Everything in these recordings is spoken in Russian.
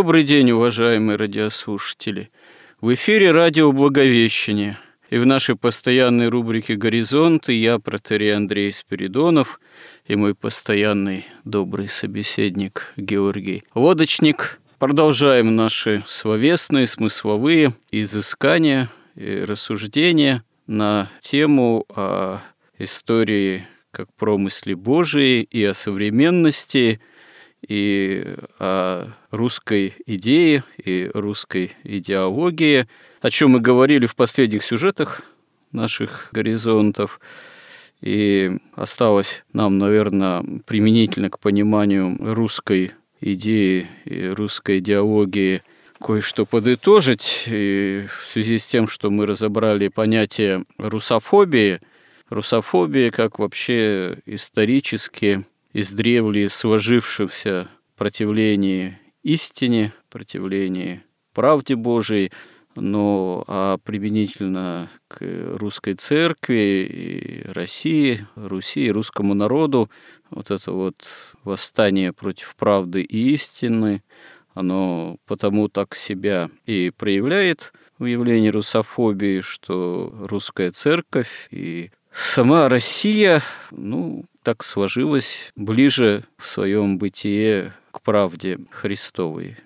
Добрый день, уважаемые радиослушатели. В эфире радио «Благовещение». И в нашей постоянной рубрике «Горизонты» я, протерей Андрей Спиридонов, и мой постоянный добрый собеседник Георгий Лодочник. Продолжаем наши словесные, смысловые изыскания и рассуждения на тему о истории как промысле Божией и о современности – и о русской идее и русской идеологии, о чем мы говорили в последних сюжетах наших горизонтов. И осталось нам, наверное, применительно к пониманию русской идеи и русской идеологии кое-что подытожить. И в связи с тем, что мы разобрали понятие русофобии, русофобия как вообще исторически издревле сложившемся противлении истине, противлении правде Божией, но а применительно к русской церкви, и России, Руси, и русскому народу, вот это вот восстание против правды и истины, оно потому так себя и проявляет в явлении русофобии, что русская церковь и сама Россия, ну, так сложилось ближе в своем бытие к правде Христовой.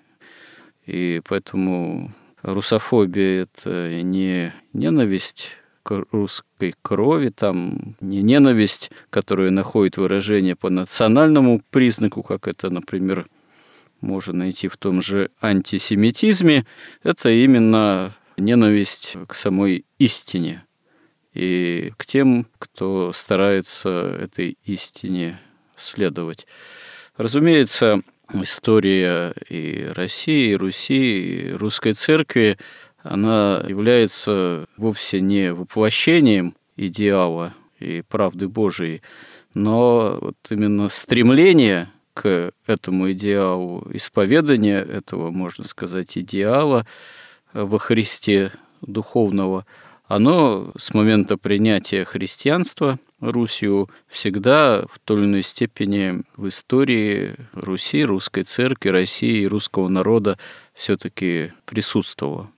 И поэтому русофобия – это не ненависть к русской крови, там не ненависть, которая находит выражение по национальному признаку, как это, например, можно найти в том же антисемитизме, это именно ненависть к самой истине, и к тем, кто старается этой истине следовать. Разумеется, история и России, и Руси, и русской церкви, она является вовсе не воплощением идеала и правды Божией, но вот именно стремление к этому идеалу, исповедание этого, можно сказать, идеала во Христе духовного – оно с момента принятия христианства Русью всегда в той или иной степени в истории Руси, русской церкви, России и русского народа все-таки присутствовало.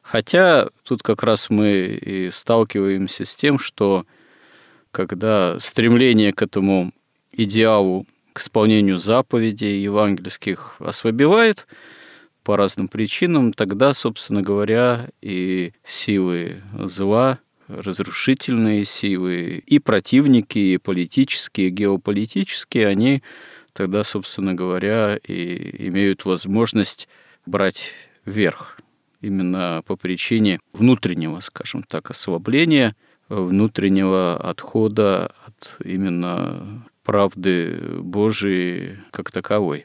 Хотя тут как раз мы и сталкиваемся с тем, что когда стремление к этому идеалу, к исполнению заповедей евангельских ослабевает – по разным причинам, тогда, собственно говоря, и силы зла, разрушительные силы, и противники, и политические, и геополитические, они тогда, собственно говоря, и имеют возможность брать верх именно по причине внутреннего, скажем так, ослабления, внутреннего отхода от именно правды Божией как таковой.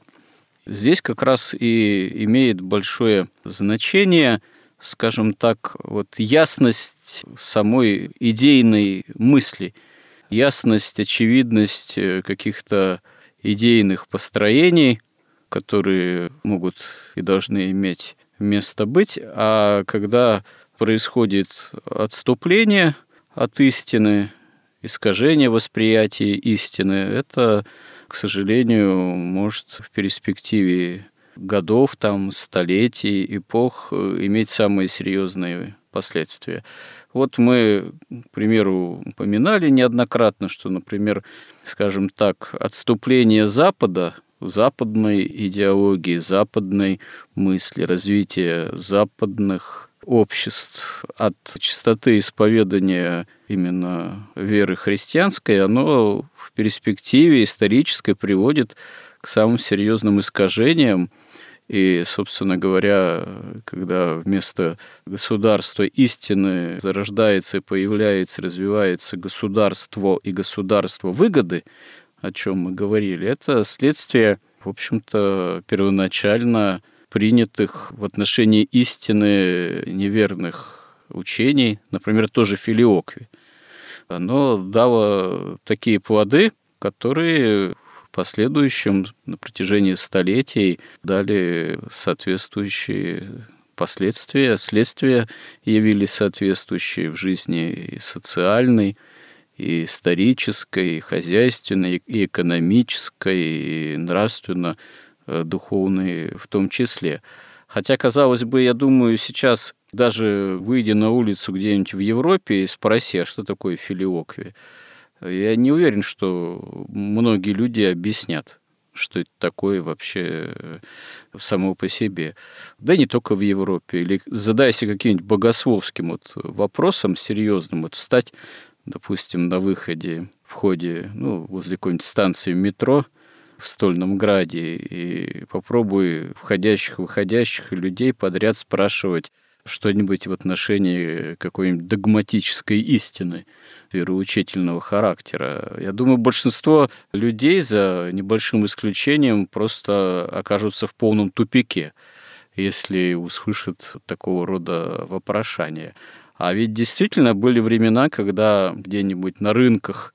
Здесь как раз и имеет большое значение, скажем так, вот ясность самой идейной мысли, ясность, очевидность э, каких-то идейных построений, которые могут и должны иметь место быть, а когда происходит отступление от истины, искажение восприятия истины, это к сожалению, может в перспективе годов, там, столетий, эпох э, иметь самые серьезные последствия. Вот мы, к примеру, упоминали неоднократно, что, например, скажем так, отступление Запада, западной идеологии, западной мысли, развитие западных обществ от чистоты исповедания именно веры христианской, оно в перспективе исторической приводит к самым серьезным искажениям. И, собственно говоря, когда вместо государства истины зарождается и появляется, развивается государство и государство выгоды, о чем мы говорили, это следствие, в общем-то, первоначально принятых в отношении истины неверных учений, например, тоже филиокви. Оно дало такие плоды, которые в последующем на протяжении столетий дали соответствующие последствия, следствия явились соответствующие в жизни и социальной, и исторической, и хозяйственной, и экономической, и нравственно Э, духовные в том числе. Хотя, казалось бы, я думаю, сейчас даже выйдя на улицу где-нибудь в Европе и спроси, а что такое филиокви, я не уверен, что многие люди объяснят, что это такое вообще э, само по себе. Да не только в Европе. Или задайся каким-нибудь богословским вот вопросом серьезным, вот встать, допустим, на выходе, в ходе, ну, возле какой-нибудь станции метро – в Стольном Граде и попробуй входящих выходящих людей подряд спрашивать что-нибудь в отношении какой-нибудь догматической истины вероучительного характера. Я думаю, большинство людей, за небольшим исключением, просто окажутся в полном тупике, если услышат такого рода вопрошания. А ведь действительно были времена, когда где-нибудь на рынках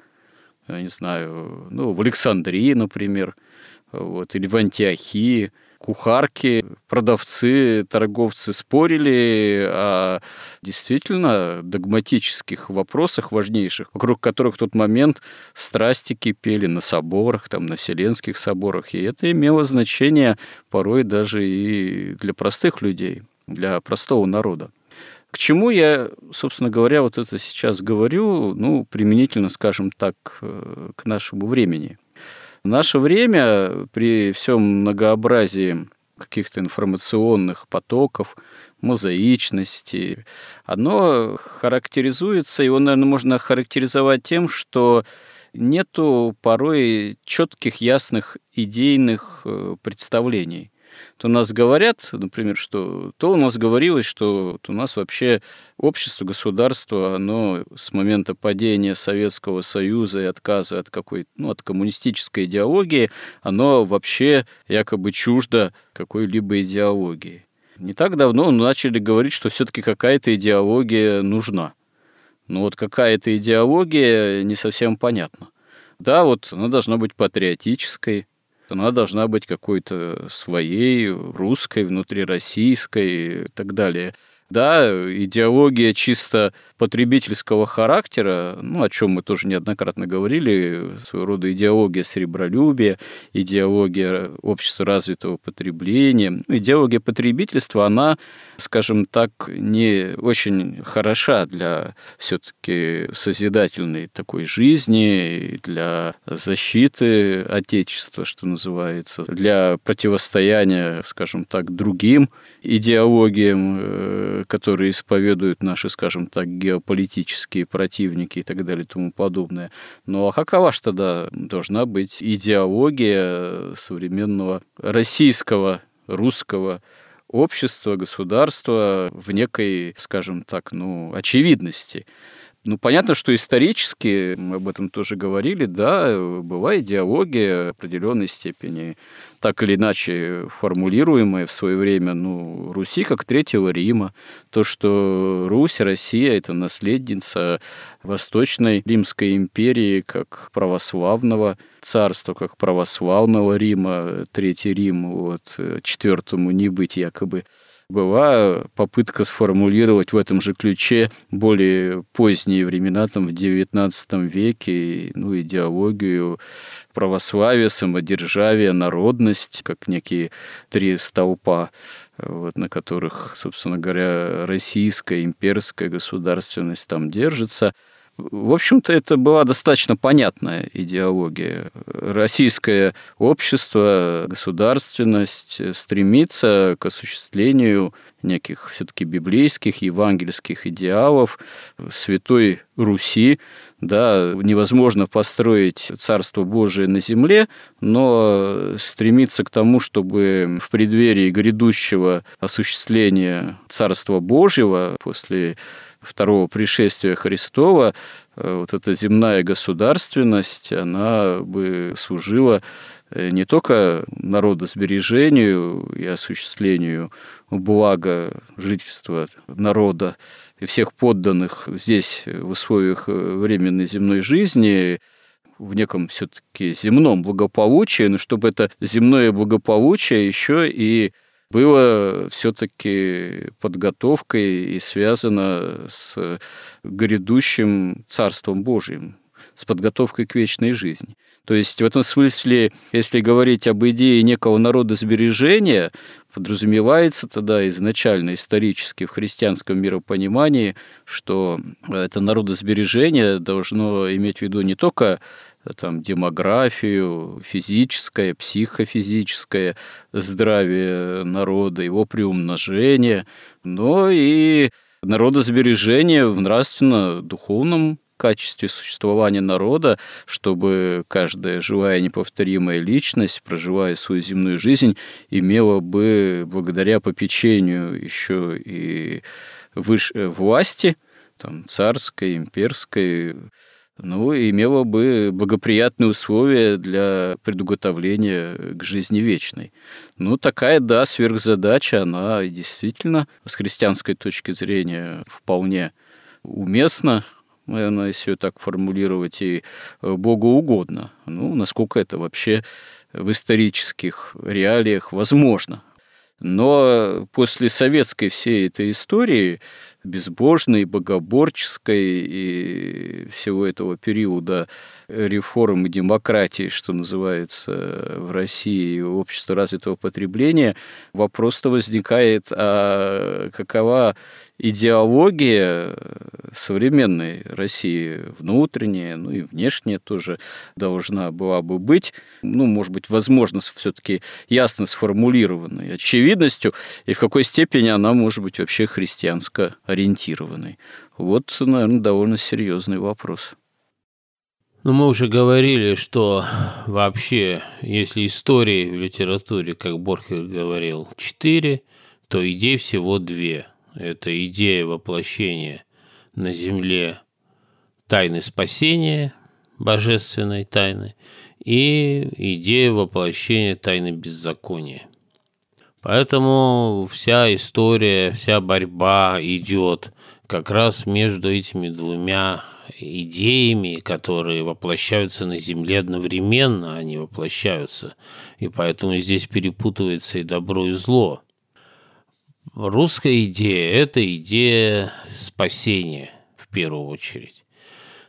я не знаю, ну, в Александрии, например, вот, или в Антиохии, кухарки, продавцы, торговцы спорили о действительно догматических вопросах важнейших, вокруг которых в тот момент страсти кипели на соборах, там, на Вселенских соборах. И это имело значение порой даже и для простых людей, для простого народа. К чему я, собственно говоря, вот это сейчас говорю, ну, применительно, скажем так, э, к нашему времени. Наше время при всем многообразии каких-то информационных потоков, мозаичности, оно характеризуется, его, наверное, можно характеризовать тем, что нету порой четких, ясных идейных э, представлений то нас говорят, например, что то у нас говорилось, что у нас вообще общество, государство, оно с момента падения Советского Союза и отказа от какой ну, от коммунистической идеологии, оно вообще якобы чуждо какой-либо идеологии. Не так давно начали говорить, что все-таки какая-то идеология нужна. Но вот какая-то идеология не совсем понятна. Да, вот она должна быть патриотической, она должна быть какой-то своей, русской, внутрироссийской и так далее. Да, идеология чисто потребительского характера, ну, о чем мы тоже неоднократно говорили, своего рода идеология сребролюбия, идеология общества развитого потребления. Идеология потребительства, она, скажем так, не очень хороша для все-таки созидательной такой жизни, для защиты Отечества, что называется, для противостояния, скажем так, другим идеологиям, э, которые исповедуют наши, скажем так, геополитические противники и так далее и тому подобное. Ну а какова же тогда должна быть идеология современного российского, русского общества, государства в некой, скажем так, ну, очевидности? Ну, понятно, что исторически, мы об этом тоже говорили, да, была идеология определенной степени, так или иначе формулируемая в свое время, ну, Руси как Третьего Рима, то, что Русь, Россия – это наследница Восточной Римской империи как православного царства, как православного Рима, Третий Рим, вот, четвертому не быть якобы была попытка сформулировать в этом же ключе более поздние времена, там, в XIX веке, ну, идеологию православия, самодержавия, народность, как некие три столпа, вот, на которых, собственно говоря, российская имперская государственность там держится. В общем-то, это была достаточно понятная идеология. Российское общество, государственность стремится к осуществлению неких все-таки библейских, евангельских идеалов Святой Руси. Да, невозможно построить Царство Божие на земле, но стремиться к тому, чтобы в преддверии грядущего осуществления Царства Божьего после второго пришествия Христова, э, вот эта земная государственность, она бы служила э, не только народосбережению и осуществлению блага жительства народа и всех подданных здесь в условиях временной земной жизни, в неком все-таки земном благополучии, но чтобы это земное благополучие еще и было все-таки подготовкой и связано с грядущим Царством Божьим, с подготовкой к вечной жизни. То есть в этом смысле, если говорить об идее некого народосбережения, подразумевается тогда изначально исторически в христианском миропонимании, что это народосбережение должно иметь в виду не только там, демографию, физическое, психофизическое здравие народа, его приумножение, но и народосбережение в нравственно-духовном качестве существования народа, чтобы каждая живая неповторимая личность, проживая свою земную жизнь, имела бы благодаря попечению еще и выше власти, там, царской, имперской, ну, имело бы благоприятные условия для предуготовления к жизни вечной. Ну, такая, да, сверхзадача, она действительно с христианской точки зрения вполне уместна, наверное, если ее так формулировать, и Богу угодно. Ну, насколько это вообще в исторических реалиях возможно. Но после советской всей этой истории безбожной, богоборческой и всего этого периода реформ и демократии, что называется, в России, общество развитого потребления, вопрос-то возникает, а какова идеология современной России, внутренняя, ну и внешняя тоже должна была бы быть, ну, может быть, возможно, все-таки ясно сформулированной очевидностью, и в какой степени она может быть вообще христианско ориентированной. Вот, наверное, довольно серьезный вопрос. Ну, мы уже говорили, что вообще, если истории в литературе, как Борхер говорил, четыре, то идей всего две. Это идея воплощения на земле тайны спасения, божественной тайны, и идея воплощения тайны беззакония. Поэтому вся история, вся борьба идет как раз между этими двумя идеями, которые воплощаются на Земле одновременно, они воплощаются. И поэтому здесь перепутывается и добро, и зло. Русская идея – это идея спасения в первую очередь.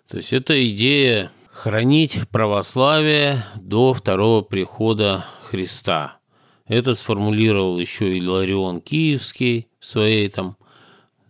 То есть это идея хранить православие до второго прихода Христа. Это сформулировал еще Иларион Киевский в своей там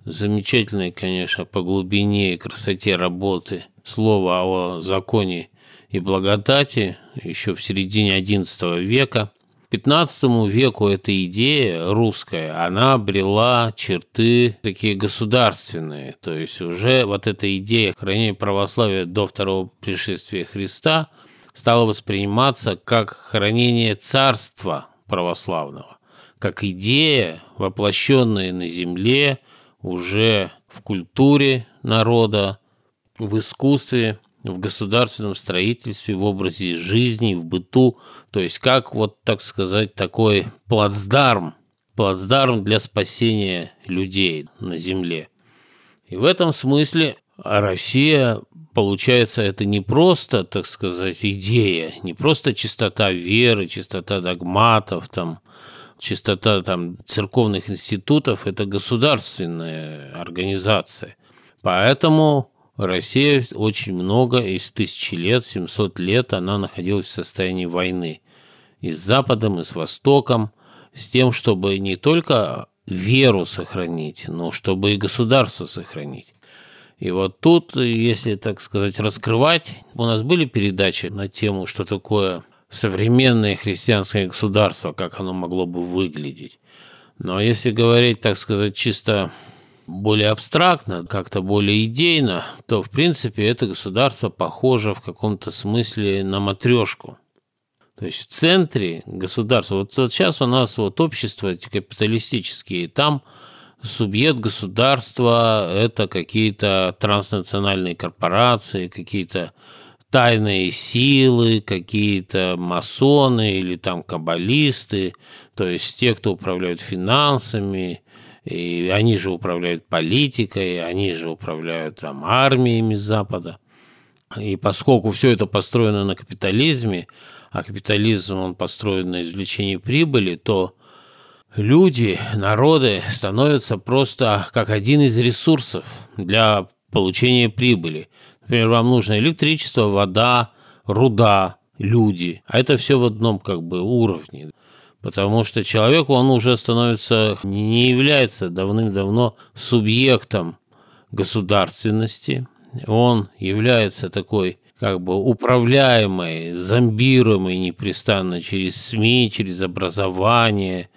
замечательной, конечно, по глубине и красоте работы слова о законе и благодати еще в середине XI века. XV веку эта идея русская, она обрела черты такие государственные. То есть уже вот эта идея хранения православия до второго пришествия Христа стала восприниматься как хранение царства православного, как идея, воплощенная на земле – уже в культуре народа, в искусстве, в государственном строительстве, в образе жизни, в быту. То есть как вот, так сказать, такой плацдарм, плацдарм для спасения людей на земле. И в этом смысле Россия, получается, это не просто, так сказать, идея, не просто чистота веры, чистота догматов, там, чистота там, церковных институтов – это государственная организация. Поэтому Россия очень много, из тысячи лет, 700 лет, она находилась в состоянии войны. И с Западом, и с Востоком, с тем, чтобы не только веру сохранить, но чтобы и государство сохранить. И вот тут, если, так сказать, раскрывать, у нас были передачи на тему, что такое современное христианское государство, как оно могло бы выглядеть. Но если говорить, так сказать, чисто более абстрактно, как-то более идейно, то, в принципе, это государство похоже в каком-то смысле на матрешку. То есть в центре государства, вот, вот сейчас у нас вот общество эти капиталистические, там субъект государства – это какие-то транснациональные корпорации, какие-то тайные силы, какие-то масоны или там каббалисты, то есть те, кто управляют финансами, и они же управляют политикой, они же управляют там армиями Запада. И поскольку все это построено на капитализме, а капитализм он построен на извлечении прибыли, то люди, народы становятся просто как один из ресурсов для получения прибыли. Например, вам нужно электричество, вода, руда, люди. А это все в одном как бы уровне. Потому что человек, он уже становится, не является давным-давно субъектом государственности. Он является такой как бы управляемой, зомбируемой непрестанно через СМИ, через образование,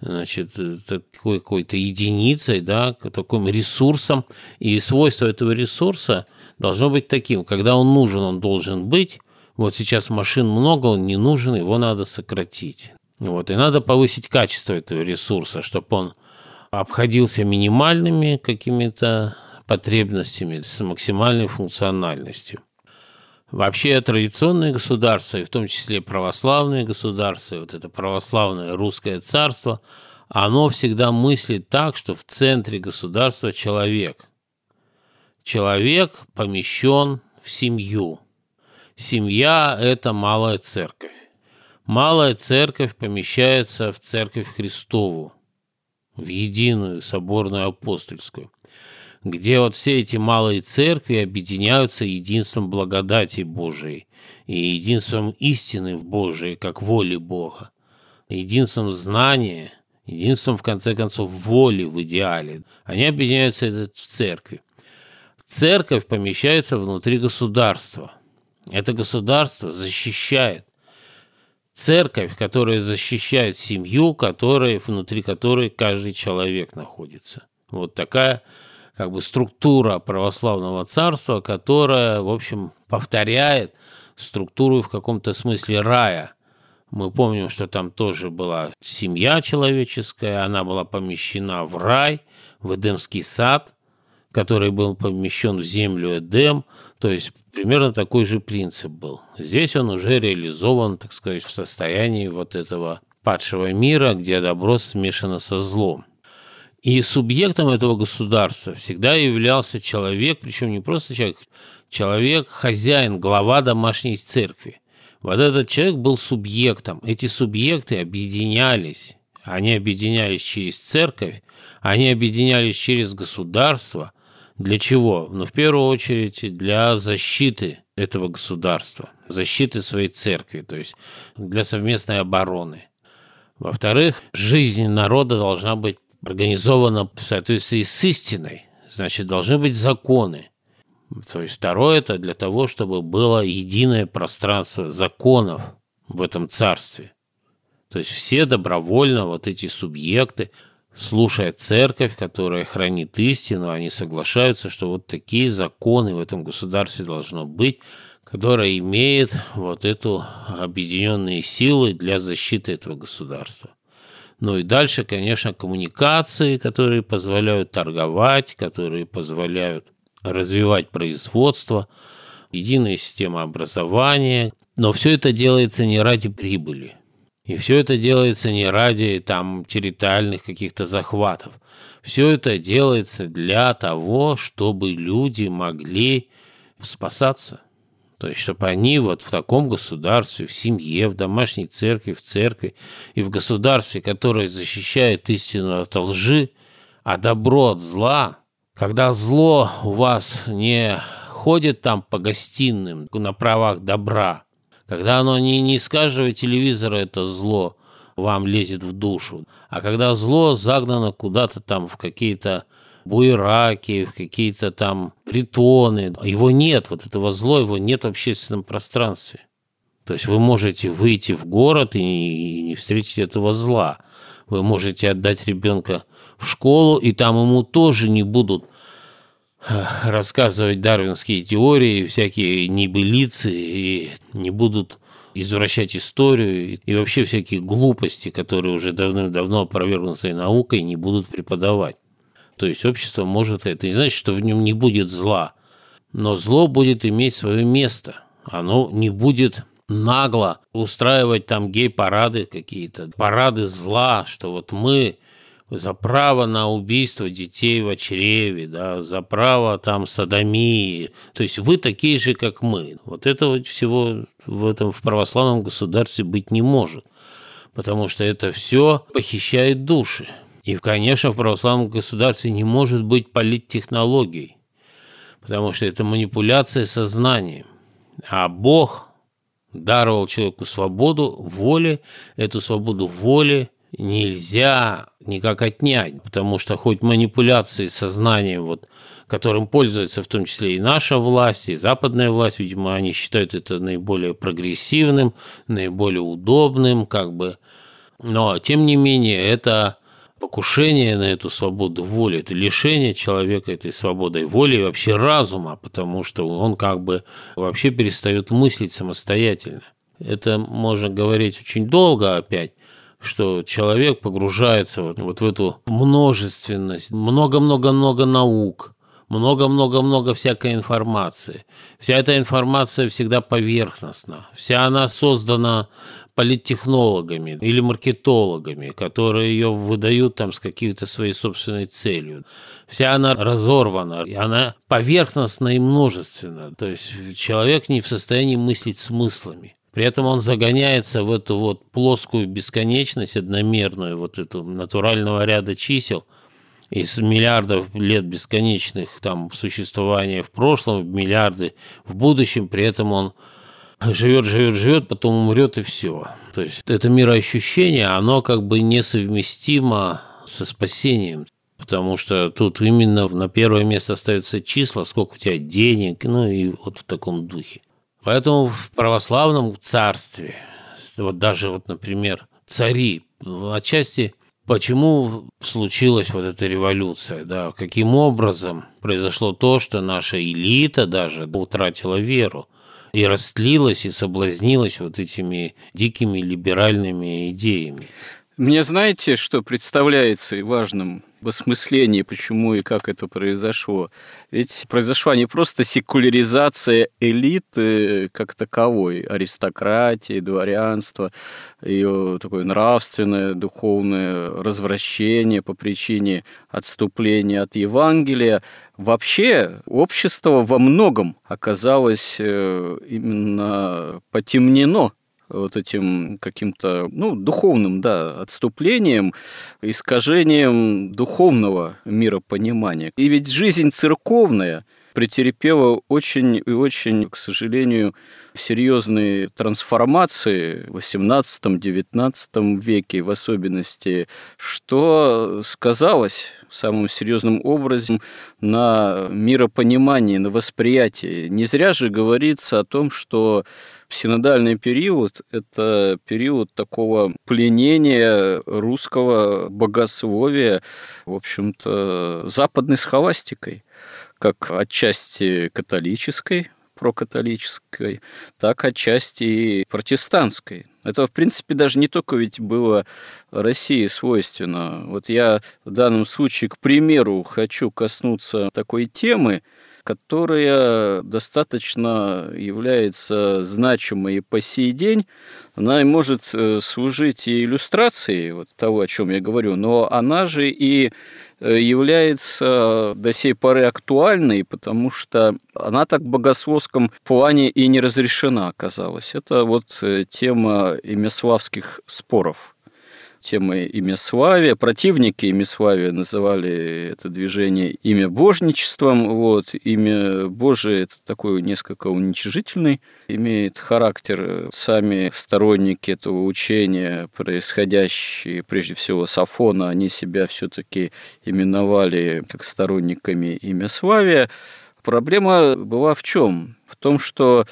значит, такой какой-то единицей, да, таким ресурсом. И свойство этого ресурса должно быть таким. Когда он нужен, он должен быть. Вот сейчас машин много, он не нужен, его надо сократить. Вот, и надо повысить качество этого ресурса, чтобы он обходился минимальными какими-то потребностями с максимальной функциональностью. Вообще традиционные государства, и в том числе православные государства, вот это православное русское царство, оно всегда мыслит так, что в центре государства человек. Человек помещен в семью. Семья – это малая церковь. Малая церковь помещается в церковь Христову, в единую соборную апостольскую где вот все эти малые церкви объединяются единством благодати Божией и единством истины в Божией, как воли Бога, единством знания, единством, в конце концов, воли в идеале. Они объединяются в церкви. Церковь помещается внутри государства. Это государство защищает. Церковь, которая защищает семью, которая, внутри которой каждый человек находится. Вот такая как бы структура православного царства, которая, в общем, повторяет структуру в каком-то смысле рая. Мы помним, что там тоже была семья человеческая, она была помещена в рай, в Эдемский сад, который был помещен в землю Эдем, то есть примерно такой же принцип был. Здесь он уже реализован, так сказать, в состоянии вот этого падшего мира, где добро смешано со злом. И субъектом этого государства всегда являлся человек, причем не просто человек, человек, хозяин, глава домашней церкви. Вот этот человек был субъектом. Эти субъекты объединялись. Они объединялись через церковь, они объединялись через государство. Для чего? Ну, в первую очередь, для защиты этого государства, защиты своей церкви, то есть для совместной обороны. Во-вторых, жизнь народа должна быть организовано в соответствии с истиной, значит, должны быть законы. То есть второе – это для того, чтобы было единое пространство законов в этом царстве. То есть все добровольно, вот эти субъекты, слушая церковь, которая хранит истину, они соглашаются, что вот такие законы в этом государстве должно быть, которое имеет вот эту объединенные силы для защиты этого государства. Ну и дальше, конечно, коммуникации, которые позволяют торговать, которые позволяют развивать производство, единая система образования. Но все это делается не ради прибыли. И все это делается не ради там территориальных каких-то захватов. Все это делается для того, чтобы люди могли спасаться. То есть, чтобы они вот в таком государстве, в семье, в домашней церкви, в церкви и в государстве, которое защищает истину от лжи, а добро от зла, когда зло у вас не ходит там по гостиным на правах добра, когда оно не, не каждого телевизора это зло вам лезет в душу, а когда зло загнано куда-то там в какие-то буераки, в какие-то там притоны. Его нет, вот этого зла, его нет в общественном пространстве. То есть вы можете выйти в город и не встретить этого зла. Вы можете отдать ребенка в школу, и там ему тоже не будут рассказывать дарвинские теории, всякие небылицы, и не будут извращать историю и вообще всякие глупости, которые уже давным-давно опровергнуты наукой, не будут преподавать. То есть общество может это. Не значит, что в нем не будет зла, но зло будет иметь свое место. Оно не будет нагло устраивать там гей-парады какие-то, парады зла, что вот мы за право на убийство детей в чреве, да, за право там садомии. То есть вы такие же, как мы. Вот этого всего в этом в православном государстве быть не может, потому что это все похищает души. И, конечно, в православном государстве не может быть политтехнологий, потому что это манипуляция сознанием. А Бог даровал человеку свободу воли, эту свободу воли нельзя никак отнять, потому что хоть манипуляции сознанием, вот, которым пользуется в том числе и наша власть, и западная власть, видимо, они считают это наиболее прогрессивным, наиболее удобным, как бы. Но, тем не менее, это покушение на эту свободу воли, это лишение человека этой свободой воли и вообще разума, потому что он как бы вообще перестает мыслить самостоятельно. Это можно говорить очень долго опять, что человек погружается вот, вот в эту множественность, много-много-много наук, много-много-много всякой информации. Вся эта информация всегда поверхностна. Вся она создана политтехнологами или маркетологами, которые ее выдают там с какой-то своей собственной целью. Вся она разорвана, и она поверхностна и множественна. То есть человек не в состоянии мыслить смыслами. При этом он загоняется в эту вот плоскую бесконечность, одномерную, вот эту натурального ряда чисел, из миллиардов лет бесконечных там существования в прошлом, миллиарды в будущем, при этом он живет, живет, живет, потом умрет и все. То есть это мироощущение, оно как бы несовместимо со спасением. Потому что тут именно на первое место ставятся числа, сколько у тебя денег, ну и вот в таком духе. Поэтому в православном царстве, вот даже вот, например, цари, отчасти почему случилась вот эта революция, да, каким образом произошло то, что наша элита даже утратила веру и растлилась и соблазнилась вот этими дикими либеральными идеями. Мне знаете, что представляется важным в осмыслении, почему и как это произошло? Ведь произошла не просто секуляризация элиты как таковой, аристократии, дворянства, ее такое нравственное, духовное развращение по причине отступления от Евангелия. Вообще общество во многом оказалось э, именно потемнено вот этим каким-то, ну, духовным, да, отступлением, искажением духовного миропонимания. И ведь жизнь церковная претерпела очень и очень, к сожалению, серьезные трансформации в XVIII-XIX веке в особенности, что сказалось самым серьезным образом на миропонимании, на восприятии. Не зря же говорится о том, что Синодальный период – это период такого пленения русского богословия, в общем-то, западной схоластикой, как отчасти католической, прокатолической, так отчасти и протестантской. Это, в принципе, даже не только ведь было России свойственно. Вот я в данном случае, к примеру, хочу коснуться такой темы, которая достаточно является значимой по сей день. Она может э, служить и иллюстрацией вот того, о чем я говорю, но она же и э, является до сей поры актуальной, потому что она так в богословском плане и не разрешена оказалась. Это вот э, тема имяславских споров. Темой имяславия. Противники имяславия называли это движение имя божничеством. Вот. Имя Божие – это такой несколько уничижительный, имеет характер. Сами сторонники этого учения, происходящие прежде всего с Афона, они себя все таки именовали как сторонниками имяславия. Проблема была в чем? В том, что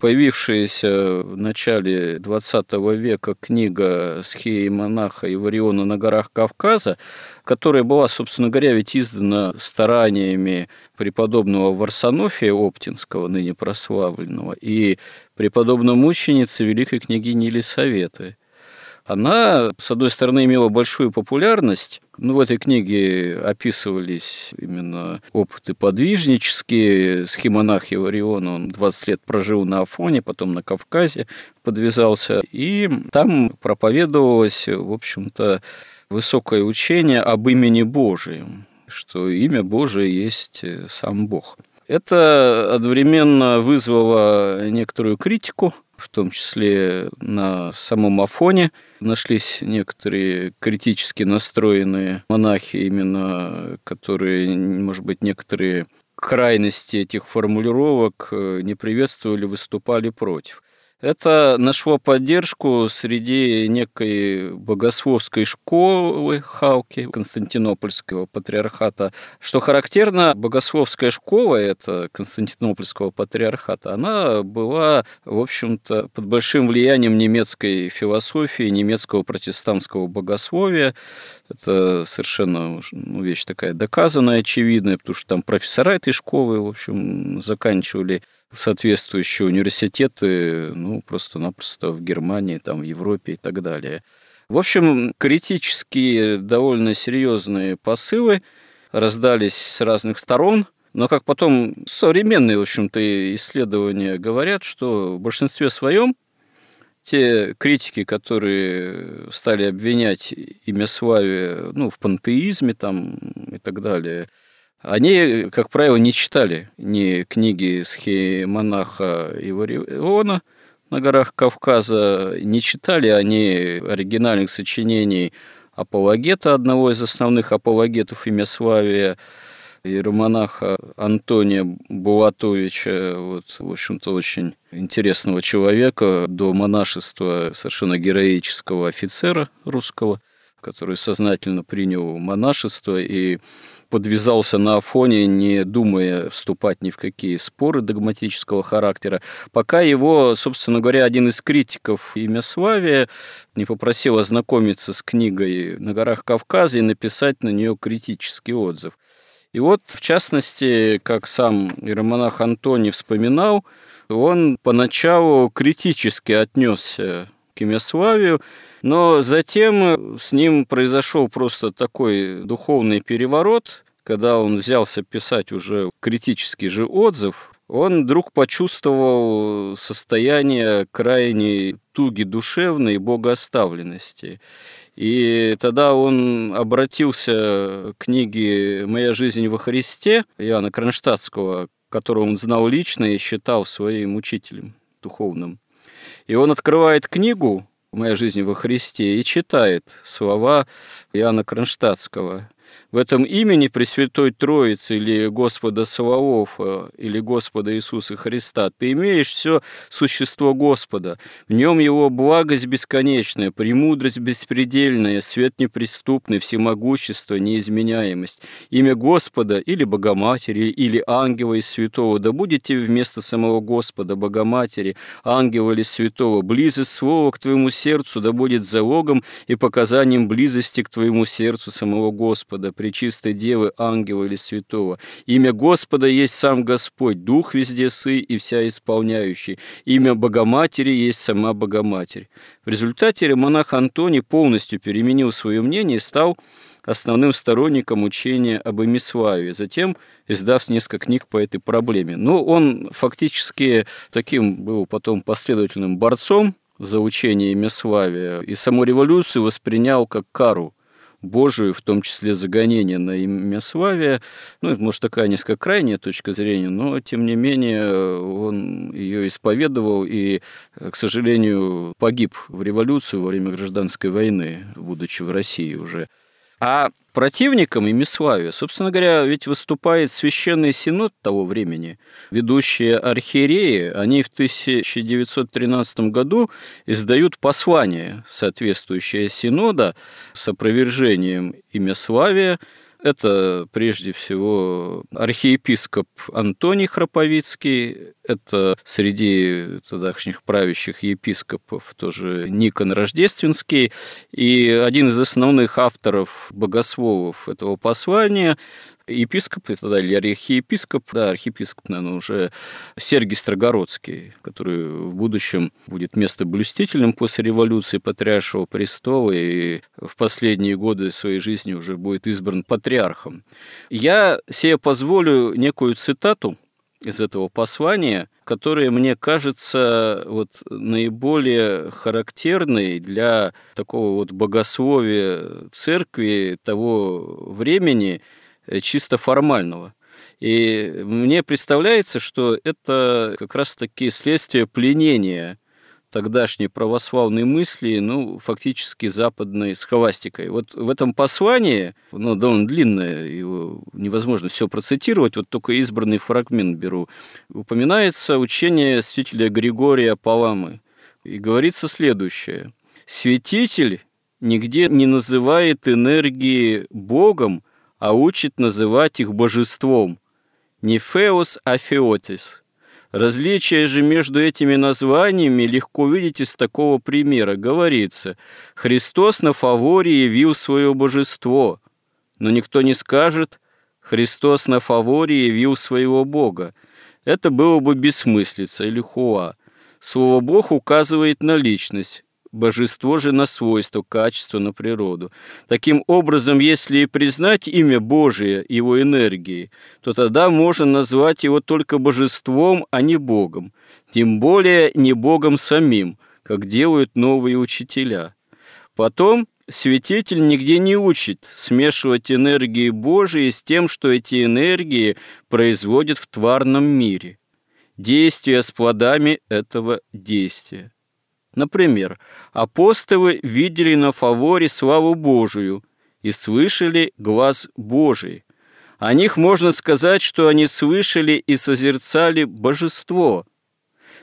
появившаяся в начале XX века книга «Схеи монаха Ивариона на горах Кавказа», которая была, собственно говоря, ведь издана стараниями преподобного Варсонофия Оптинского, ныне прославленного, и преподобной мученицы великой княгини Елисаветы она, с одной стороны, имела большую популярность. Ну, в этой книге описывались именно опыты подвижнические. Схемонах Еварион, он 20 лет прожил на Афоне, потом на Кавказе подвязался. И там проповедовалось, в общем-то, высокое учение об имени Божием, что имя Божие есть сам Бог. Это одновременно вызвало некоторую критику в том числе на самом Афоне. Нашлись некоторые критически настроенные монахи, именно которые, может быть, некоторые крайности этих формулировок э, не приветствовали, выступали против. Это нашло поддержку среди некой богословской школы Халки, Константинопольского патриархата. Что характерно, богословская школа, это Константинопольского патриархата, она была, в общем-то, под большим влиянием немецкой философии, немецкого протестантского богословия. Это совершенно ну, вещь такая доказанная, очевидная, потому что там профессора этой школы, в общем, заканчивали соответствующие университеты, ну, просто-напросто в Германии, там, в Европе и так далее. В общем, критические, довольно серьезные посылы раздались с разных сторон, но как потом современные, в общем-то, исследования говорят, что в большинстве своем те критики, которые стали обвинять имя Славе ну, в пантеизме там, и так далее – они, как правило, не читали ни книги схемонаха Ивариона на горах Кавказа, не читали они оригинальных сочинений апологета, одного из основных апологетов имя Славия, иеромонаха Антония Булатовича, вот, в общем-то, очень интересного человека, до монашества совершенно героического офицера русского, который сознательно принял монашество и подвязался на Афоне, не думая вступать ни в какие споры догматического характера, пока его, собственно говоря, один из критиков имя Славия не попросил ознакомиться с книгой «На горах Кавказа» и написать на нее критический отзыв. И вот, в частности, как сам иеромонах Антоний вспоминал, он поначалу критически отнесся к Имяславию, но затем с ним произошел просто такой духовный переворот, когда он взялся писать уже критический же отзыв, он вдруг почувствовал состояние крайней туги душевной и богооставленности. И тогда он обратился к книге «Моя жизнь во Христе» Иоанна Кронштадтского, которого он знал лично и считал своим учителем духовным. И он открывает книгу «Моя жизнь во Христе» и читает слова Иоанна Кронштадтского. В этом имени Пресвятой Троицы или Господа Саваофа или Господа Иисуса Христа ты имеешь все существо Господа. В нем Его благость бесконечная, премудрость беспредельная, свет неприступный, всемогущество, неизменяемость. Имя Господа или Богоматери, или ангела и святого, да будете вместо самого Господа, Богоматери, ангела или святого. Близость слова к твоему сердцу да будет залогом и показанием близости к твоему сердцу самого Господа Пречистой Девы, Ангела или Святого. Имя Господа есть сам Господь, Дух везде сы и вся исполняющий. Имя Богоматери есть сама Богоматерь. В результате монах Антоний полностью переменил свое мнение и стал основным сторонником учения об Эмиславе, затем издав несколько книг по этой проблеме. Но он фактически таким был потом последовательным борцом за учение Эмиславия и саму революцию воспринял как кару Божию, в том числе загонение на имя Славия. Ну, это, может, такая несколько крайняя точка зрения, но, тем не менее, он ее исповедовал и, к сожалению, погиб в революцию во время гражданской войны, будучи в России уже. А противником Имиславия, собственно говоря, ведь выступает священный синод того времени. Ведущие архиереи, они в 1913 году издают послание, соответствующее синода с опровержением Имиславия, это прежде всего архиепископ Антоний Храповицкий, это среди тогдашних правящих епископов тоже Никон Рождественский, и один из основных авторов богословов этого послания епископ, тогда или архиепископ, да, архиепископ, наверное, уже Сергий Строгородский, который в будущем будет местоблюстителем после революции Патриаршего престола и в последние годы своей жизни уже будет избран патриархом. Я себе позволю некую цитату из этого послания, которая мне кажется вот наиболее характерной для такого вот богословия церкви того времени, чисто формального. И мне представляется, что это как раз-таки следствие пленения тогдашней православной мысли, ну, фактически западной схоластикой. Вот в этом послании, ну, довольно длинное, его невозможно все процитировать, вот только избранный фрагмент беру, упоминается учение святителя Григория Паламы. И говорится следующее. «Святитель нигде не называет энергии Богом, а учит называть их божеством. Не феос, а феотис. Различие же между этими названиями легко видеть из такого примера. Говорится, Христос на фаворе явил свое божество, но никто не скажет, Христос на фаворе явил своего Бога. Это было бы бессмыслица или хуа. Слово «Бог» указывает на личность, божество же на свойства, качество, на природу. Таким образом, если признать имя Божие его энергией, то тогда можно назвать его только божеством, а не Богом, тем более не Богом самим, как делают новые учителя. Потом святитель нигде не учит смешивать энергии Божии с тем, что эти энергии производят в тварном мире. Действие с плодами этого действия. Например, апостолы видели на фаворе славу Божию и слышали глаз Божий. О них можно сказать, что они слышали и созерцали божество.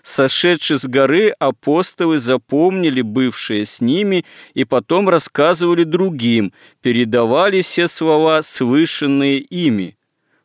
Сошедшие с горы, апостолы запомнили бывшее с ними и потом рассказывали другим, передавали все слова, слышанные ими.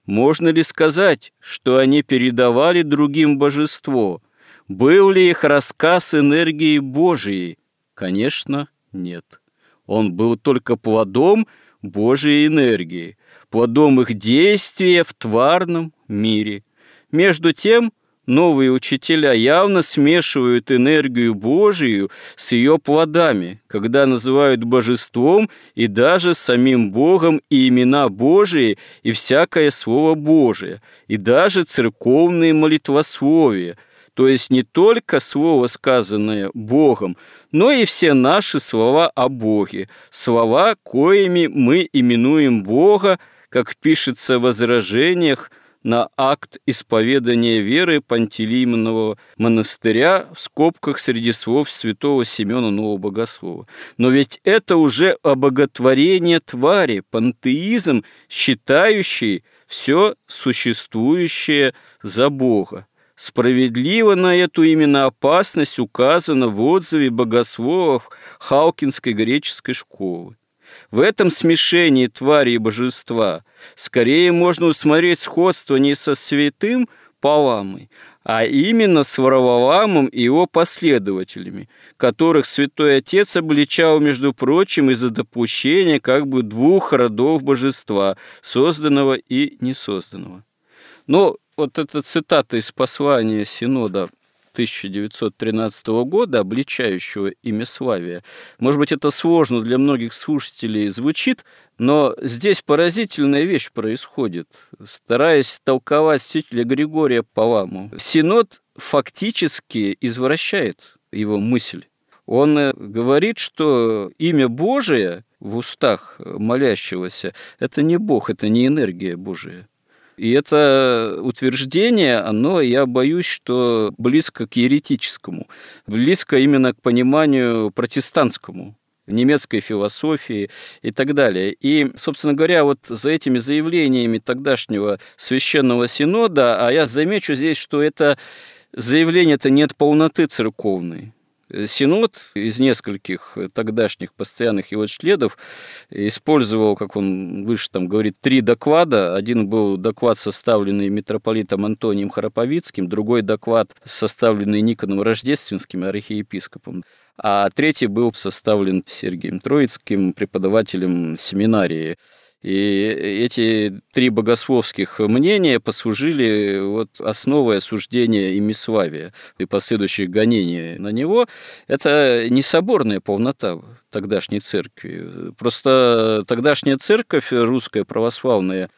Можно ли сказать, что они передавали другим божество – был ли их рассказ энергии Божией? Конечно, нет. Он был только плодом Божьей энергии, плодом их действия в тварном мире. Между тем, новые учителя явно смешивают энергию Божию с ее плодами, когда называют божеством и даже самим Богом и имена Божии, и всякое слово Божие, и даже церковные молитвословия – то есть не только слово, сказанное Богом, но и все наши слова о Боге, слова, коими мы именуем Бога, как пишется в возражениях на акт исповедания веры Пантелеймонного монастыря в скобках среди слов святого Семена Нового Богослова. Но ведь это уже обоготворение твари, пантеизм, считающий все существующее за Бога. Справедливо на эту именно опасность указано в отзыве богословов Халкинской греческой школы. В этом смешении твари и божества скорее можно усмотреть сходство не со святым Паламой, а именно с Вараваламом и его последователями, которых святой отец обличал, между прочим, из-за допущения как бы двух родов божества, созданного и несозданного. Но вот эта цитата из послания Синода 1913 года, обличающего имя Славия. Может быть, это сложно для многих слушателей звучит, но здесь поразительная вещь происходит. Стараясь толковать святителя Григория Паламу, Синод фактически извращает его мысль. Он э, говорит, что имя Божие в устах молящегося, это не Бог, это не энергия Божия. И это утверждение, оно, я боюсь, что близко к еретическому, близко именно к пониманию протестантскому немецкой философии и так далее. И, собственно говоря, вот за этими заявлениями тогдашнего священного синода, а я замечу здесь, что это заявление-то нет полноты церковной. Синод из нескольких тогдашних постоянных его членов использовал, как он выше там говорит, три доклада. Один был доклад, составленный митрополитом Антонием Храповицким, другой доклад, составленный Никоном Рождественским, архиепископом, а третий был составлен Сергеем Троицким, преподавателем семинарии. И эти три богословских мнения послужили вот основой осуждения Имиславия и последующих гонений на него. Это не соборная полнота тогдашней церкви. Просто тогдашняя церковь, русская православная,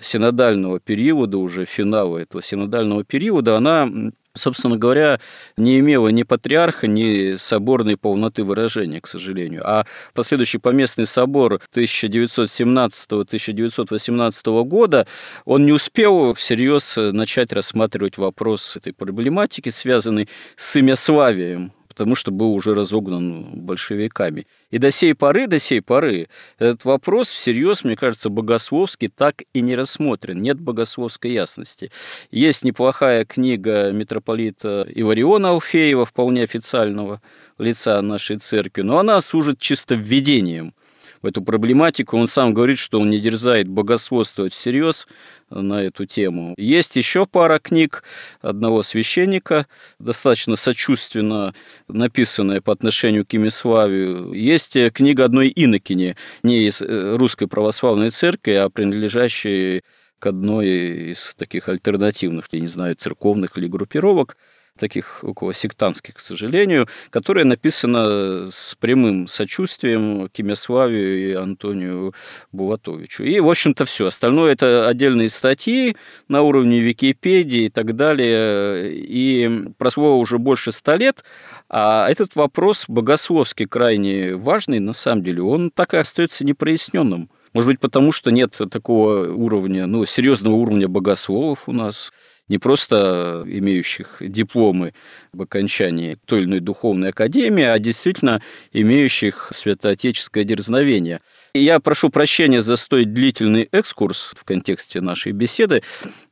синодального периода, уже финала этого синодального периода, она собственно говоря, не имела ни патриарха, ни соборной полноты выражения, к сожалению. А последующий поместный собор 1917-1918 года, он не успел всерьез начать рассматривать вопрос этой проблематики, связанной с имяславием потому что был уже разогнан большевиками. И до сей поры, до сей поры этот вопрос всерьез, мне кажется, богословски так и не рассмотрен. Нет богословской ясности. Есть неплохая книга митрополита Ивариона Алфеева, вполне официального лица нашей церкви, но она служит чисто введением – в эту проблематику. Он сам говорит, что он не дерзает богословствовать всерьез на эту тему. Есть еще пара книг одного священника, достаточно сочувственно написанная по отношению к Имиславию. Есть книга одной инокини, не из э, русской православной церкви, а принадлежащей к одной из таких альтернативных, я не знаю, церковных или группировок, таких около сектантских, к сожалению, которая написана с прямым сочувствием Кемеславию и Антонию Булатовичу. И, в общем-то, все. Остальное это отдельные статьи на уровне Википедии и так далее. И прошло уже больше ста лет, а этот вопрос богословски крайне важный, на самом деле, он так и остается непроясненным. Может быть, потому что нет такого уровня, ну, серьезного уровня богословов у нас, не просто имеющих дипломы в окончании той или иной духовной академии, а действительно имеющих святоотеческое дерзновение. И я прошу прощения за столь длительный экскурс в контексте нашей беседы,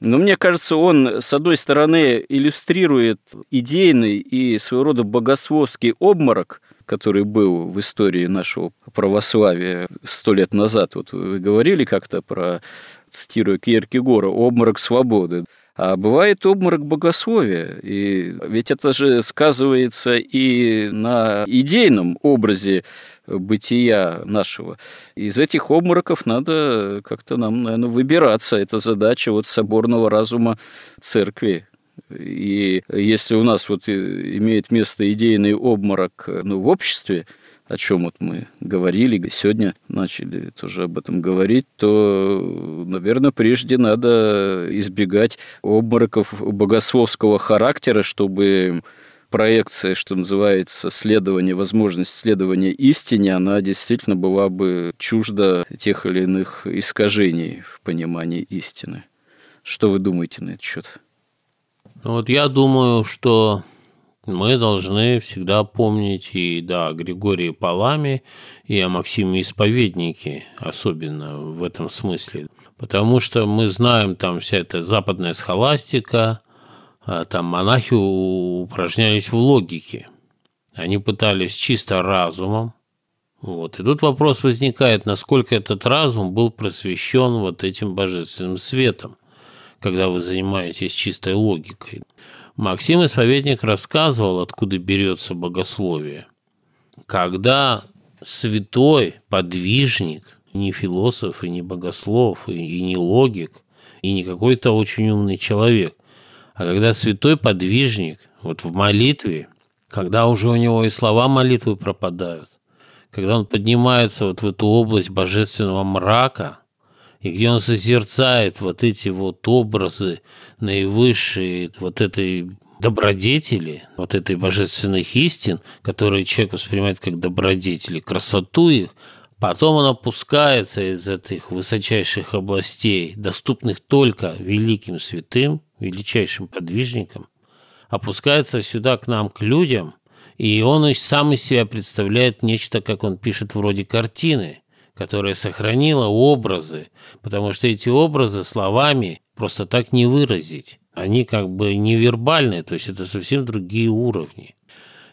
но мне кажется, он, с одной стороны, иллюстрирует идейный и своего рода богословский обморок – который был в истории нашего православия сто лет назад. Вот вы говорили как-то про, цитируя Кierкегора, «обморок свободы». А бывает обморок богословия. И ведь это же сказывается и на идейном образе бытия нашего. Из этих обмороков надо как-то нам, наверное, выбираться. Это задача вот соборного разума церкви. И если у нас вот имеет место идейный обморок ну, в обществе, о чем вот мы говорили, сегодня начали тоже об этом говорить, то, наверное, прежде надо избегать обмороков богословского характера, чтобы проекция, что называется, следование, возможность следования истине, она действительно была бы чужда тех или иных искажений в понимании истины. Что вы думаете на этот счет? Ну вот я думаю, что мы должны всегда помнить и да, о Григории Паламе, и о Максиме Исповеднике, особенно в этом смысле. Потому что мы знаем там вся эта западная схоластика, а там монахи упражнялись в логике. Они пытались чисто разумом. Вот. И тут вопрос возникает, насколько этот разум был просвещен вот этим божественным светом, когда вы занимаетесь чистой логикой. Максим Исповедник рассказывал, откуда берется богословие. Когда святой подвижник, не философ и не богослов, и, не логик, и не какой-то очень умный человек, а когда святой подвижник вот в молитве, когда уже у него и слова молитвы пропадают, когда он поднимается вот в эту область божественного мрака, и где он созерцает вот эти вот образы наивысшие вот этой добродетели, вот этой божественных истин, которые человек воспринимает как добродетели, красоту их, Потом он опускается из этих высочайших областей, доступных только великим святым, величайшим подвижникам, опускается сюда к нам, к людям, и он сам из себя представляет нечто, как он пишет, вроде картины, которая сохранила образы, потому что эти образы словами просто так не выразить. Они как бы невербальные, то есть это совсем другие уровни.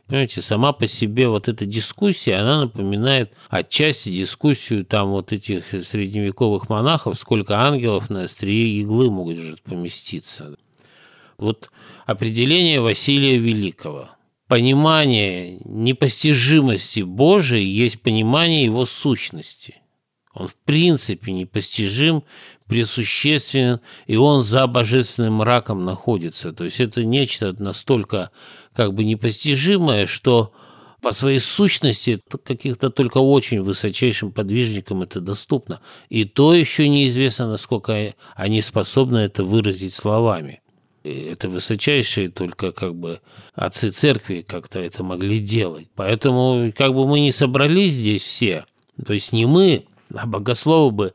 Понимаете, сама по себе вот эта дискуссия, она напоминает отчасти дискуссию там вот этих средневековых монахов, сколько ангелов на острие иглы могут же поместиться. Вот определение Василия Великого. Понимание непостижимости Божией есть понимание его сущности. Он в принципе непостижим, присущественен, и он за божественным мраком находится. То есть это нечто настолько как бы непостижимое, что по своей сущности каких-то только очень высочайшим подвижникам это доступно. И то еще неизвестно, насколько они способны это выразить словами. Это высочайшие только как бы отцы церкви как-то это могли делать. Поэтому как бы мы не собрались здесь все, то есть не мы, а богословы бы,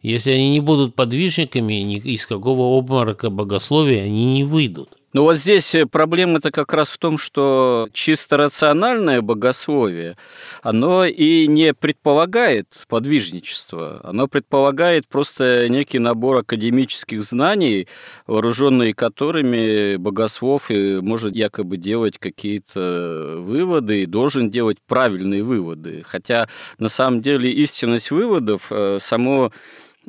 если они не будут подвижниками, ни из какого обморока богословия они не выйдут. Ну вот здесь э, проблема-то как раз в том, что чисто рациональное богословие, оно и не предполагает подвижничество, оно предполагает просто некий набор академических знаний, вооруженные которыми богослов и может якобы делать какие-то выводы и должен делать правильные выводы. Хотя на самом деле истинность выводов, э, само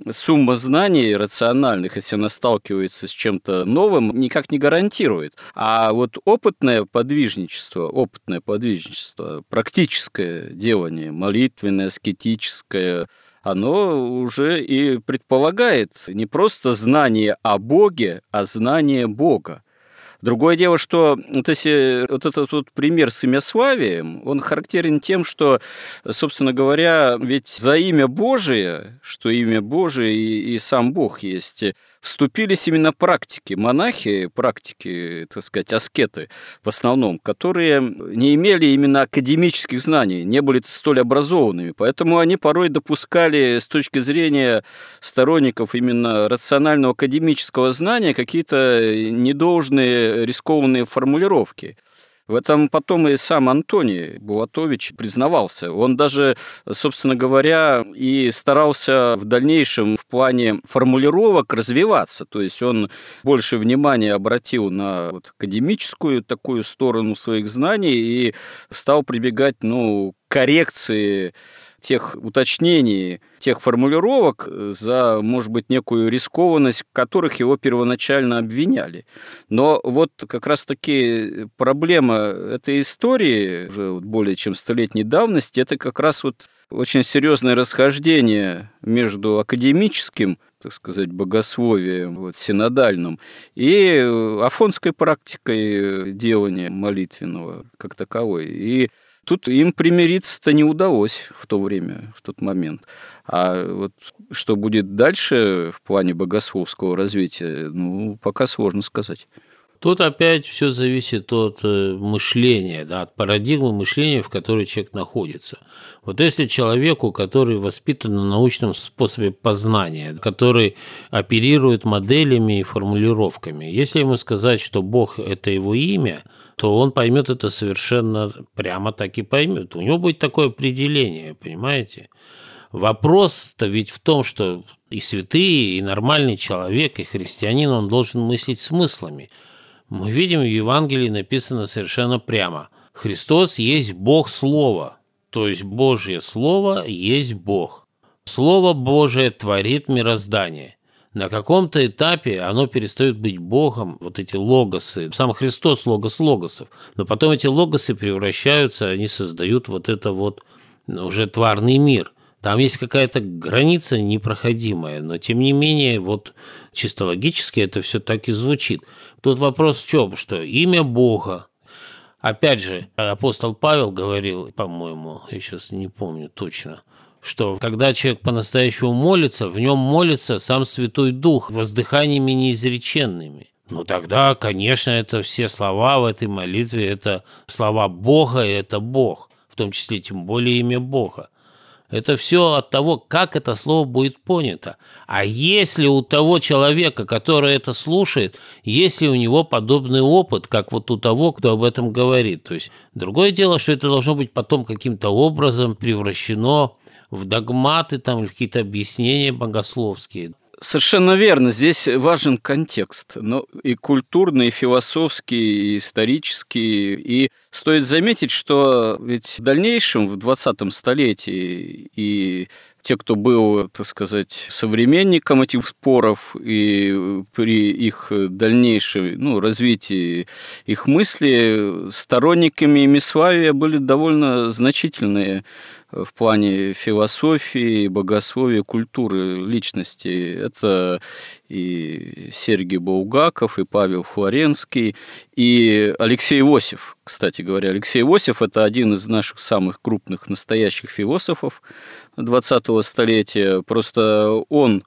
сумма знаний рациональных, если она сталкивается с чем-то новым, никак не гарантирует. А вот опытное подвижничество, опытное подвижничество, практическое делание, молитвенное, аскетическое, оно уже и предполагает не просто знание о Боге, а знание Бога. Другое дело, что вот, если, вот этот вот пример с имяславием, он характерен тем, что, собственно говоря, ведь за имя Божие, что имя Божие и, и сам Бог есть, вступились именно практики, монахи, практики, так сказать, аскеты в основном, которые не имели именно академических знаний, не были столь образованными, поэтому они порой допускали с точки зрения сторонников именно рационального академического знания какие-то недолжные рискованные формулировки – в этом потом и сам Антоний Булатович признавался. Он даже, собственно говоря, и старался в дальнейшем в плане формулировок развиваться. То есть он больше внимания обратил на вот академическую такую сторону своих знаний и стал прибегать ну, коррекции тех уточнений, тех формулировок за, может быть, некую рискованность, которых его первоначально обвиняли. Но вот как раз-таки проблема этой истории, уже более чем столетней давности, это как раз вот очень серьезное расхождение между академическим так сказать, богословием вот, синодальным, и афонской практикой делания молитвенного как таковой. И Тут им примириться-то не удалось в то время, в тот момент. А вот что будет дальше в плане богословского развития, ну, пока сложно сказать. Тут опять все зависит от э, мышления, да, от парадигмы мышления, в которой человек находится. Вот если человеку, который воспитан на научном способе познания, который оперирует моделями и формулировками, если ему сказать, что Бог – это его имя, то он поймет это совершенно прямо так и поймет. У него будет такое определение, понимаете? Вопрос-то ведь в том, что и святые, и нормальный человек, и христианин, он должен мыслить смыслами – мы видим в Евангелии написано совершенно прямо. Христос есть Бог Слова, то есть Божье Слово есть Бог. Слово Божие творит мироздание. На каком-то этапе оно перестает быть Богом, вот эти логосы. Сам Христос логос логосов. Но потом эти логосы превращаются, они создают вот это вот уже тварный мир – там есть какая-то граница непроходимая, но тем не менее, вот чисто логически это все так и звучит. Тут вопрос в чем, что имя Бога, опять же, апостол Павел говорил, по-моему, я сейчас не помню точно, что когда человек по-настоящему молится, в нем молится сам Святой Дух воздыханиями неизреченными. Ну тогда, конечно, это все слова в этой молитве, это слова Бога, и это Бог, в том числе тем более имя Бога. Это все от того, как это слово будет понято. А если у того человека, который это слушает, если у него подобный опыт, как вот у того, кто об этом говорит. То есть другое дело, что это должно быть потом каким-то образом превращено в догматы, там, в какие-то объяснения богословские. Совершенно верно. Здесь важен контекст. Но и культурный, и философский, и исторический. И стоит заметить, что ведь в дальнейшем, в 20 столетии, и те, кто был, так сказать, современником этих споров, и при их дальнейшем ну, развитии их мысли, сторонниками Мисвавия были довольно значительные в плане философии, богословия, культуры личности. Это и Сергей Булгаков, и Павел Флоренский, и Алексей Иосиф. Кстати говоря, Алексей Иосиф – это один из наших самых крупных настоящих философов 20-го столетия. Просто он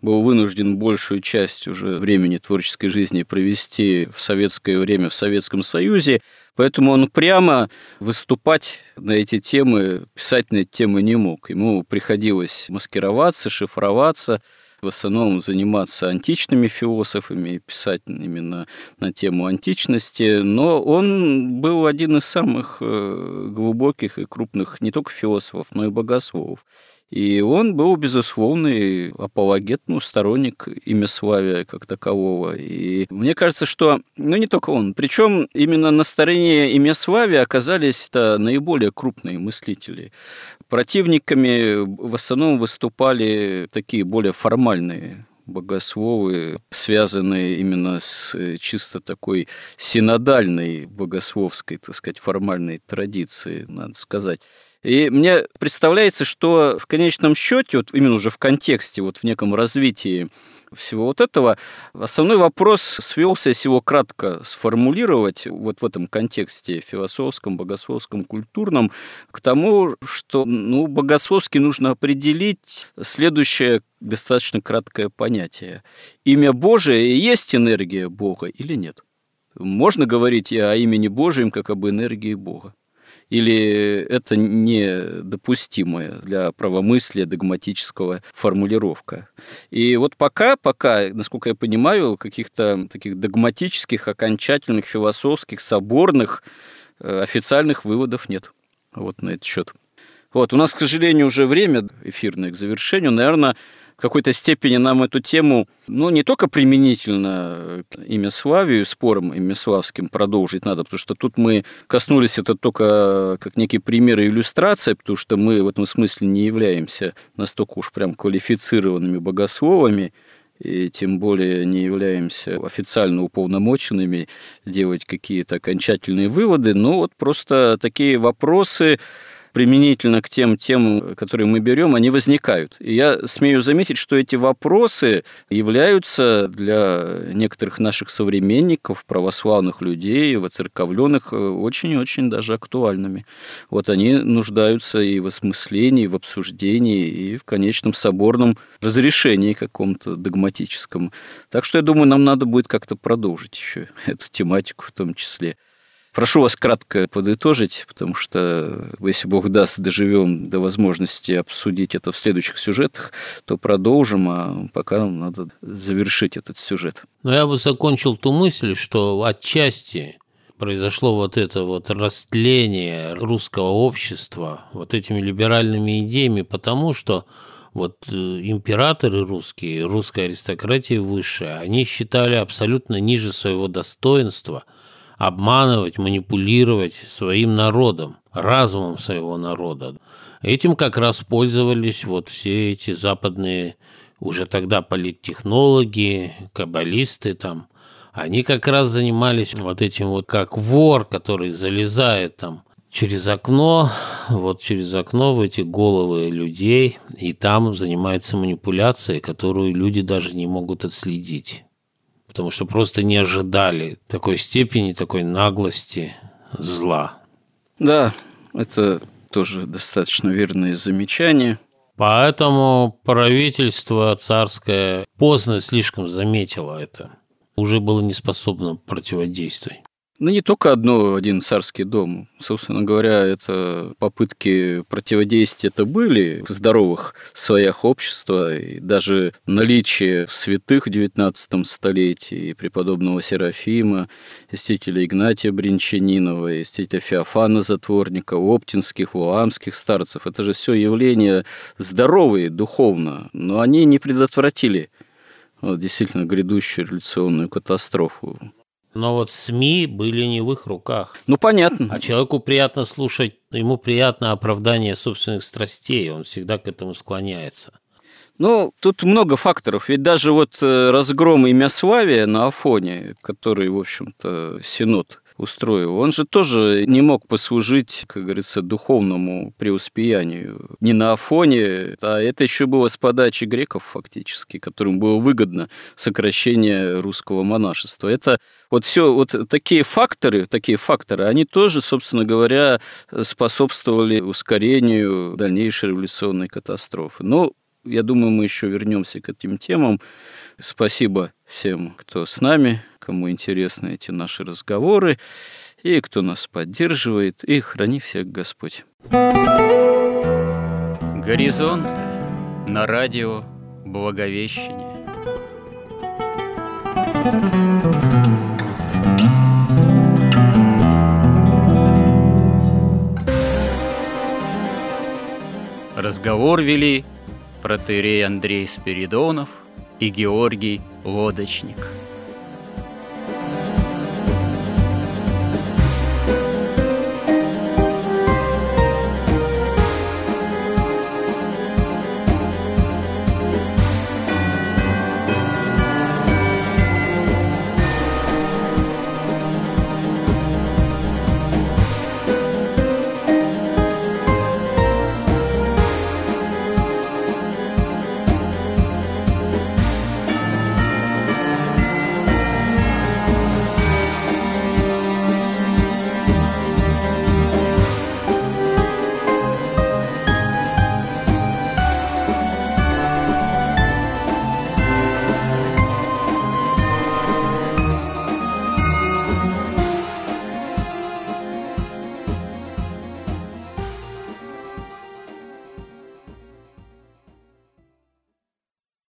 был вынужден большую часть уже времени творческой жизни провести в советское время в Советском Союзе, поэтому он прямо выступать на эти темы, писать на эти темы не мог. Ему приходилось маскироваться, шифроваться, в основном заниматься античными философами, писать именно на тему античности, но он был один из самых э, глубоких и крупных не только философов, но и богословов. И он был, безусловный апологет, ну, сторонник имяславия как такового. И мне кажется, что, ну, не только он, причем именно на стороне имяславия оказались -то наиболее крупные мыслители. Противниками в основном выступали такие более формальные богословы, связанные именно с чисто такой синодальной богословской, так сказать, формальной традицией, надо сказать. И мне представляется, что в конечном счете, вот именно уже в контексте, вот в неком развитии всего вот этого, основной вопрос свелся, если его кратко сформулировать, вот в этом контексте философском, богословском, культурном, к тому, что ну, богословски нужно определить следующее достаточно краткое понятие. Имя Божие есть энергия Бога или нет? Можно говорить о имени Божьем как об энергии Бога? Или это недопустимая для правомыслия догматического формулировка. И вот пока, пока, насколько я понимаю, каких-то таких догматических, окончательных, философских, соборных, э, официальных выводов нет вот на этот счет. Вот, у нас, к сожалению, уже время эфирное к завершению. Наверное, в какой-то степени нам эту тему, ну, не только применительно к имяславию, спорам имяславским продолжить надо, потому что тут мы коснулись это только как некий пример и иллюстрация, потому что мы в этом смысле не являемся настолько уж прям квалифицированными богословами, и тем более не являемся официально уполномоченными делать какие-то окончательные выводы, но вот просто такие вопросы, применительно к тем темам, которые мы берем, они возникают. И я смею заметить, что эти вопросы являются для некоторых наших современников, православных людей, воцерковленных, очень-очень даже актуальными. Вот они нуждаются и в осмыслении, и в обсуждении, и в конечном соборном разрешении каком-то догматическом. Так что я думаю, нам надо будет как-то продолжить еще эту тематику в том числе. Прошу вас кратко подытожить, потому что, если Бог даст, доживем до возможности обсудить это в следующих сюжетах, то продолжим, а пока нам надо завершить этот сюжет. Но я бы закончил ту мысль, что отчасти произошло вот это вот растление русского общества вот этими либеральными идеями, потому что вот э, императоры русские, русская аристократия высшая, они считали абсолютно ниже своего достоинства – обманывать, манипулировать своим народом, разумом своего народа. Этим как раз пользовались вот все эти западные уже тогда политтехнологи, каббалисты там. Они как раз занимались вот этим вот как вор, который залезает там через окно, вот через окно в эти головы людей, и там занимается манипуляцией, которую люди даже не могут отследить потому что просто не ожидали такой степени, такой наглости зла. Да, это тоже достаточно верное замечание. Поэтому правительство царское поздно слишком заметило это. Уже было не способно противодействовать. Ну, не только одно, один царский дом. Собственно говоря, это попытки противодействия это были в здоровых слоях общества, и даже наличие святых в XIX столетии, преподобного Серафима, истителя Игнатия Бринчанинова, истителя Феофана Затворника, оптинских, вуамских старцев. Это же все явления здоровые духовно, но они не предотвратили вот, действительно грядущую революционную катастрофу. Но вот СМИ были не в их руках. Ну, понятно. А человеку приятно слушать, ему приятно оправдание собственных страстей, он всегда к этому склоняется. Ну, тут много факторов. Ведь даже вот э, разгром имя Славия на Афоне, который, в общем-то, Синод устроил, он же тоже не мог послужить, как говорится, духовному преуспеянию. Не на Афоне, а это еще было с подачи греков фактически, которым было выгодно сокращение русского монашества. Это вот все вот такие факторы, такие факторы, они тоже, собственно говоря, способствовали ускорению дальнейшей революционной катастрофы. Но я думаю, мы еще вернемся к этим темам. Спасибо всем, кто с нами кому интересны эти наши разговоры, и кто нас поддерживает, и храни всех Господь. Горизонт на радио Благовещение. Разговор вели протерей Андрей Спиридонов и Георгий Лодочник –